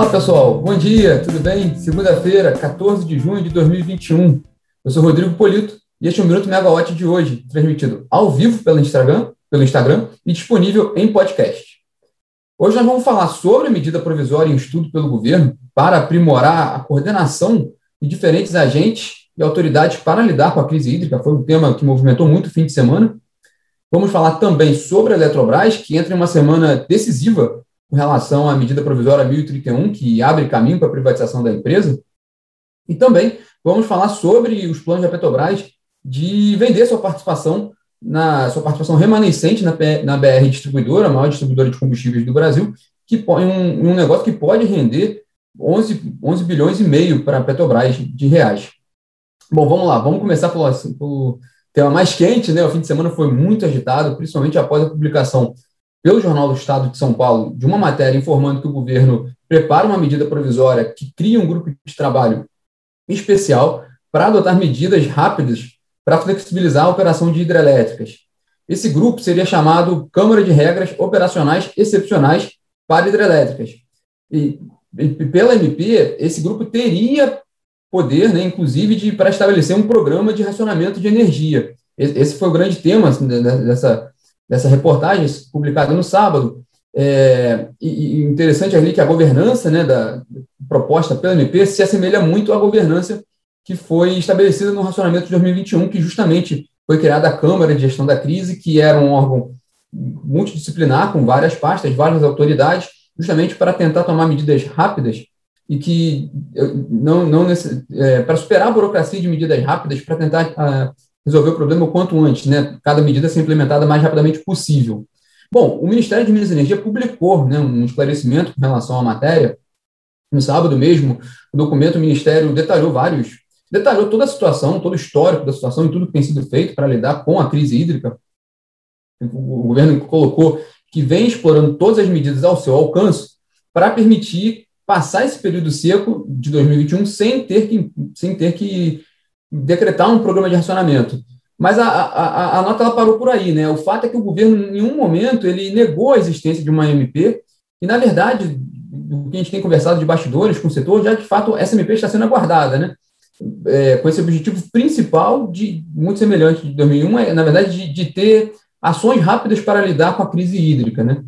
Olá, pessoal. Bom dia, tudo bem? Segunda-feira, 14 de junho de 2021. Eu sou Rodrigo Polito e este é o Minuto Megawatt de hoje, transmitido ao vivo pelo Instagram, pelo Instagram e disponível em podcast. Hoje nós vamos falar sobre a medida provisória em estudo pelo governo para aprimorar a coordenação de diferentes agentes e autoridades para lidar com a crise hídrica. Foi um tema que movimentou muito o fim de semana. Vamos falar também sobre a Eletrobras, que entra em uma semana decisiva com relação à medida provisória 1031, que abre caminho para a privatização da empresa. E também vamos falar sobre os planos da Petrobras de vender sua participação na sua participação remanescente na, na BR Distribuidora, a maior distribuidora de combustíveis do Brasil, que um, um negócio que pode render 11, 11 bilhões e meio para a Petrobras de reais. Bom, vamos lá, vamos começar pelo, pelo tema mais quente, né? O fim de semana foi muito agitado, principalmente após a publicação pelo Jornal do Estado de São Paulo de uma matéria informando que o governo prepara uma medida provisória que cria um grupo de trabalho especial para adotar medidas rápidas para flexibilizar a operação de hidrelétricas. Esse grupo seria chamado Câmara de Regras Operacionais Excepcionais para Hidrelétricas. E, e pela MP, esse grupo teria poder, né, inclusive, de, para estabelecer um programa de racionamento de energia. Esse foi o grande tema assim, dessa, dessa reportagem publicada no sábado. É, e, e, interessante ali que a governança né, da proposta pela MP se assemelha muito à governança que foi estabelecida no racionamento de 2021, que justamente foi criada a Câmara de Gestão da Crise, que era um órgão multidisciplinar, com várias pastas, várias autoridades, justamente para tentar tomar medidas rápidas e que não, não é, para superar a burocracia de medidas rápidas, para tentar ah, resolver o problema o quanto antes, né? Cada medida ser implementada mais rapidamente possível. Bom, o Ministério de Minas e Energia publicou né, um esclarecimento com relação à matéria. No sábado mesmo, o documento, o Ministério detalhou vários, detalhou toda a situação, todo o histórico da situação e tudo que tem sido feito para lidar com a crise hídrica. O governo colocou que vem explorando todas as medidas ao seu alcance para permitir passar esse período seco de 2021 sem ter que, sem ter que decretar um programa de racionamento. Mas a, a, a nota ela parou por aí, né? O fato é que o governo, em nenhum momento, ele negou a existência de uma MP, e, na verdade, o que a gente tem conversado de bastidores com o setor, já de fato essa MP está sendo aguardada, né? É, com esse objetivo principal, de muito semelhante de 2001, é, na verdade, de, de ter ações rápidas para lidar com a crise hídrica, né?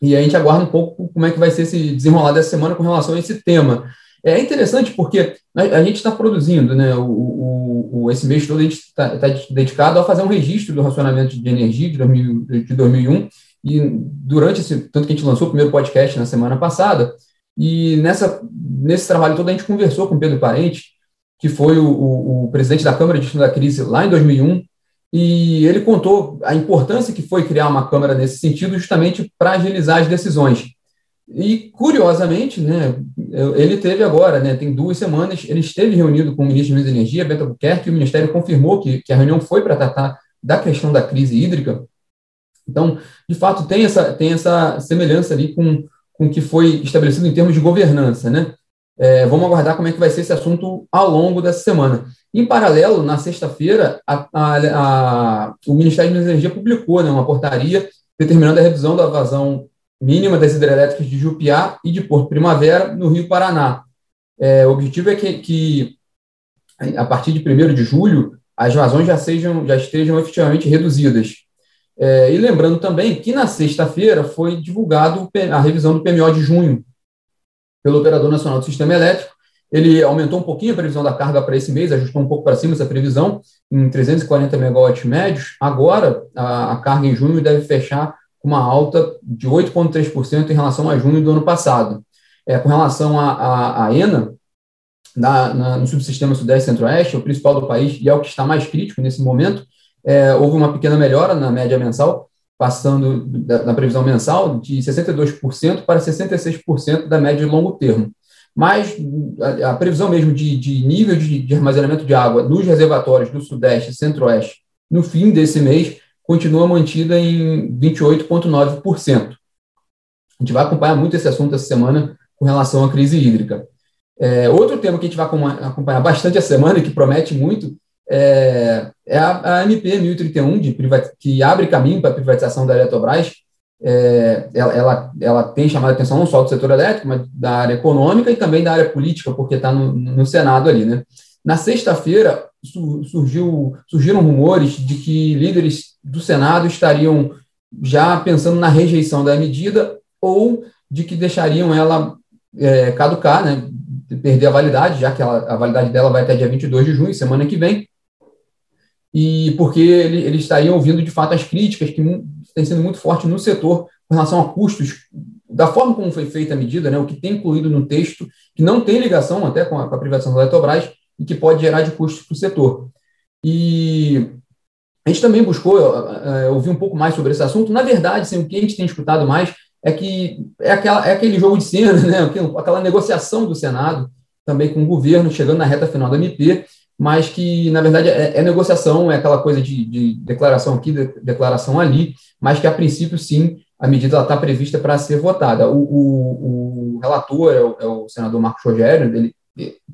E a gente aguarda um pouco como é que vai ser esse desenrolar dessa semana com relação a esse tema. É interessante porque a, gente está produzindo, né, o, o, o, esse mês todo a gente está tá dedicado a fazer um registro do racionamento de energia de, 2000, de 2001, e durante esse, tanto que a gente lançou o primeiro podcast na semana passada, e nessa, nesse trabalho todo a gente conversou com Pedro Parente, que foi o, o, o presidente da Câmara de Gestão da Crise lá em 2001, e ele contou a importância que foi criar uma Câmara nesse sentido, justamente para agilizar as decisões. E, curiosamente, né, ele teve agora, né, tem duas semanas, ele esteve reunido com o ministro de Energia, Beto Albuquerque, e o Ministério confirmou que, que a reunião foi para tratar da questão da crise hídrica. Então, de fato, tem essa, tem essa semelhança ali com, com o que foi estabelecido em termos de governança. Né? É, vamos aguardar como é que vai ser esse assunto ao longo dessa semana. Em paralelo, na sexta-feira, o Ministério da Energia publicou né, uma portaria determinando a revisão da vazão mínima das hidrelétricas de Jupiá e de Porto Primavera, no Rio Paraná. É, o objetivo é que, que, a partir de 1 de julho, as vazões já, sejam, já estejam efetivamente reduzidas. É, e lembrando também que na sexta-feira foi divulgado a revisão do PMO de junho, pelo Operador Nacional do Sistema Elétrico. Ele aumentou um pouquinho a previsão da carga para esse mês, ajustou um pouco para cima essa previsão, em 340 megawatts médios. Agora, a, a carga em junho deve fechar uma alta de 8,3% em relação a junho do ano passado. É, com relação à ENA, na, na, no subsistema Sudeste Centro-Oeste, o principal do país e é o que está mais crítico nesse momento, é, houve uma pequena melhora na média mensal, passando da, previsão mensal de 62% para 66% da média de longo termo. Mas a, a previsão mesmo de, de nível de, de, armazenamento de água nos reservatórios do Sudeste e Centro-Oeste no fim desse mês continua mantida em 28,9%. A gente vai acompanhar muito esse assunto essa semana com relação à crise hídrica. É, outro tema que a gente vai acompanhar bastante essa semana que promete muito é, é a, a, MP 1031, de que abre caminho para a privatização da Eletrobras. é, ela, ela, ela, tem chamado a atenção não só do setor elétrico, mas da área econômica e também da área política, porque está no, no, Senado ali. Né? Na sexta-feira, surgiu, surgiram rumores de que líderes do Senado estariam já pensando na rejeição da medida ou de que deixariam ela é, caducar, né, perder a validade, já que ela, a validade dela vai até dia 22 de junho, semana que vem, e porque ele, eles estariam ouvindo de fato as críticas que têm sido muito fortes no setor com relação a custos, da forma como foi feita a medida, né, o que tem incluído no texto, que não tem ligação até com a, com a privatização da Eletrobras e que pode gerar de custos para o setor. E a gente também buscou uh, ouvir um pouco mais sobre esse assunto. Na verdade, assim, o que a gente tem escutado mais é que é, aquela, é aquele jogo de cena, né, aquela negociação do Senado também com o governo, chegando na reta final da MP, mas que, na verdade, é, é negociação, é aquela coisa de, de, declaração aqui, de, declaração ali, mas que, a princípio, sim, a medida está prevista para ser votada. O, o, o relator é o, é o, senador Marcos Rogério, ele,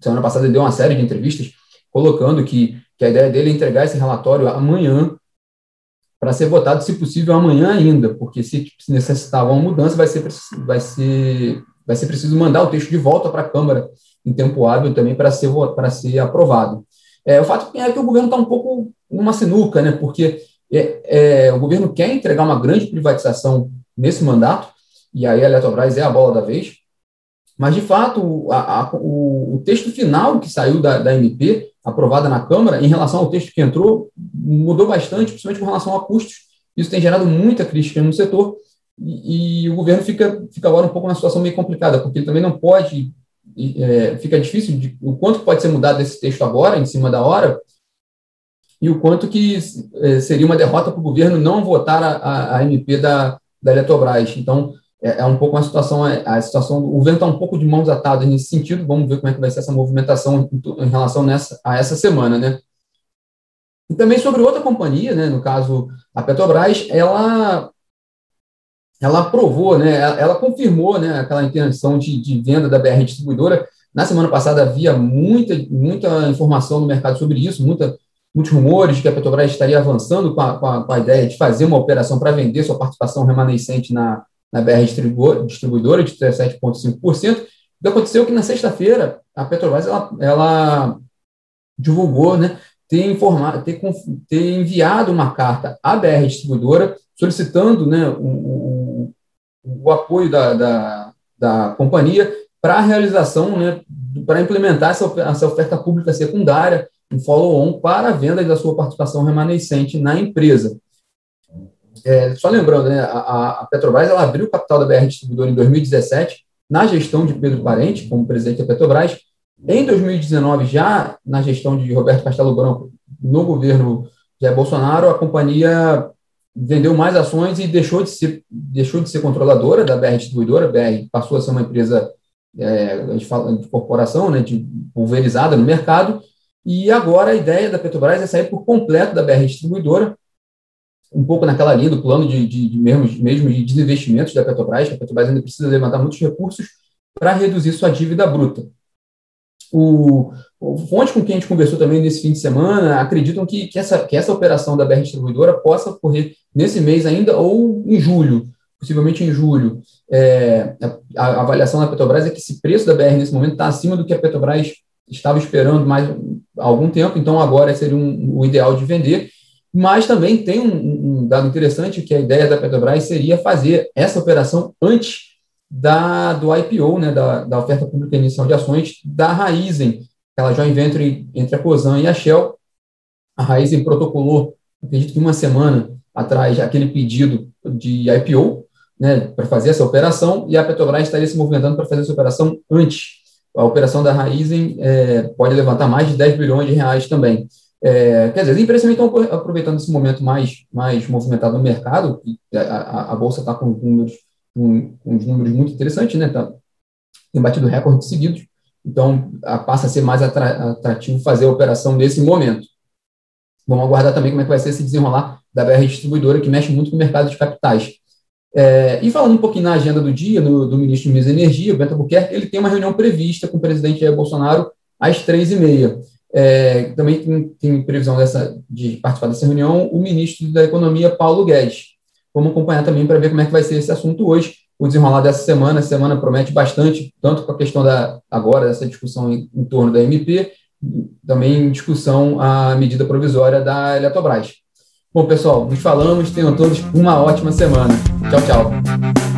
semana passada ele deu uma série de entrevistas colocando que, que a ideia dele é entregar esse relatório amanhã para ser votado, se possível, amanhã ainda, porque se, necessitar uma mudança, vai ser, vai, ser, vai ser preciso mandar o texto de volta para a Câmara em tempo hábil também para ser, ser aprovado. É, o fato é que o governo está um pouco numa sinuca, né, porque é, é, o governo quer entregar uma grande privatização nesse mandato, e aí a Eletrobras é a bola da vez, mas, de fato, a, a, o, o, texto final que saiu da, da MP, aprovada na Câmara, em relação ao texto que entrou, mudou bastante, principalmente com relação a custos. Isso tem gerado muita crítica no setor, e, e o governo fica, fica agora um pouco numa situação meio complicada, porque ele também não pode é, fica difícil de, o quanto pode ser mudado desse texto agora, em cima da hora, e o quanto que é, seria uma derrota para o governo não votar a, a, a, MP da, da Eletrobras. Então, é, é um pouco uma situação, é, a situação, o governo está um pouco de mãos atadas nesse sentido, vamos ver como é que vai ser essa movimentação em, em relação nessa, a essa semana, né? E também sobre outra companhia, né, no caso a Petrobras, ela ela aprovou, né, ela confirmou né, aquela intenção de, de venda da BR Distribuidora. Na semana passada havia muita, muita informação no mercado sobre isso, muita, muitos rumores que a Petrobras estaria avançando com a, com a, com a ideia de fazer uma operação para vender sua participação remanescente na, na BR Distribuidora de 17,5%. O que aconteceu que na sexta-feira a Petrobras ela, ela divulgou né, ter, informado, ter, ter enviado uma carta à BR Distribuidora solicitando né, o, o, o apoio da, da, da companhia para a realização, né, para implementar essa, essa oferta pública secundária, um follow-on para a venda da sua participação remanescente na empresa. É, só lembrando, né, a, a, Petrobras ela abriu o capital da BR Distribuidora em 2017, na gestão de Pedro Parente, como presidente da Petrobras. Em 2019, já na gestão de Roberto Castelo Branco, no governo Jair Bolsonaro, a companhia vendeu mais ações e deixou de ser, deixou de ser controladora da BR Distribuidora, a BR passou a ser uma empresa é, a gente fala de corporação, né, de pulverizada no mercado, e agora a ideia da Petrobras é sair por completo da BR Distribuidora, um pouco naquela linha do plano de, de, de mesmo, mesmo de desinvestimentos da Petrobras, que a Petrobras ainda precisa levantar muitos recursos para reduzir sua dívida bruta. O, o fonte com quem a gente conversou também nesse fim de semana acreditam que, que, essa, que essa operação da BR Distribuidora possa ocorrer nesse mês ainda ou em julho, possivelmente em julho. É, a, a, avaliação da Petrobras é que esse preço da BR nesse momento está acima do que a Petrobras estava esperando mais há algum tempo, então agora seria um, o ideal de vender. Mas também tem um, um dado interessante que a ideia da Petrobras seria fazer essa operação antes da, do IPO, né, da, da oferta pública inicial de ações da Raizen, aquela joint venture entre a Cosan e a Shell. A Raizen protocolou, acredito que uma semana atrás, aquele pedido de IPO, né, para fazer essa operação, e a Petrobras estaria se movimentando para fazer essa operação antes. A operação da Raizen é, pode levantar mais de 10 bilhões de reais também. É, quer dizer, as empresas também estão aproveitando esse momento mais, mais movimentado no mercado, a, a, a Bolsa está com números com, uns números muito interessantes, né? Tá, tem batido recordes seguidos, então a, passa a ser mais atrativo fazer a operação nesse momento. Vamos aguardar também como é que vai ser esse desenrolar da BR Distribuidora, que mexe muito com o mercado de capitais. É, e falando um pouquinho na agenda do dia, no, do ministro de Minas e Energia, o Bento Albuquerque, ele tem uma reunião prevista com o presidente Jair Bolsonaro às três e meia. É, também tem, tem, previsão dessa, de participar dessa reunião o ministro da Economia, Paulo Guedes. Vamos acompanhar também para ver como é que vai ser esse assunto hoje. O desenrolar dessa semana, a semana promete bastante, tanto com a questão da agora, dessa discussão em, em torno da MP, também discussão a medida provisória da Eletrobras. Bom, pessoal, nos falamos, tenham todos uma ótima semana. Tchau, tchau.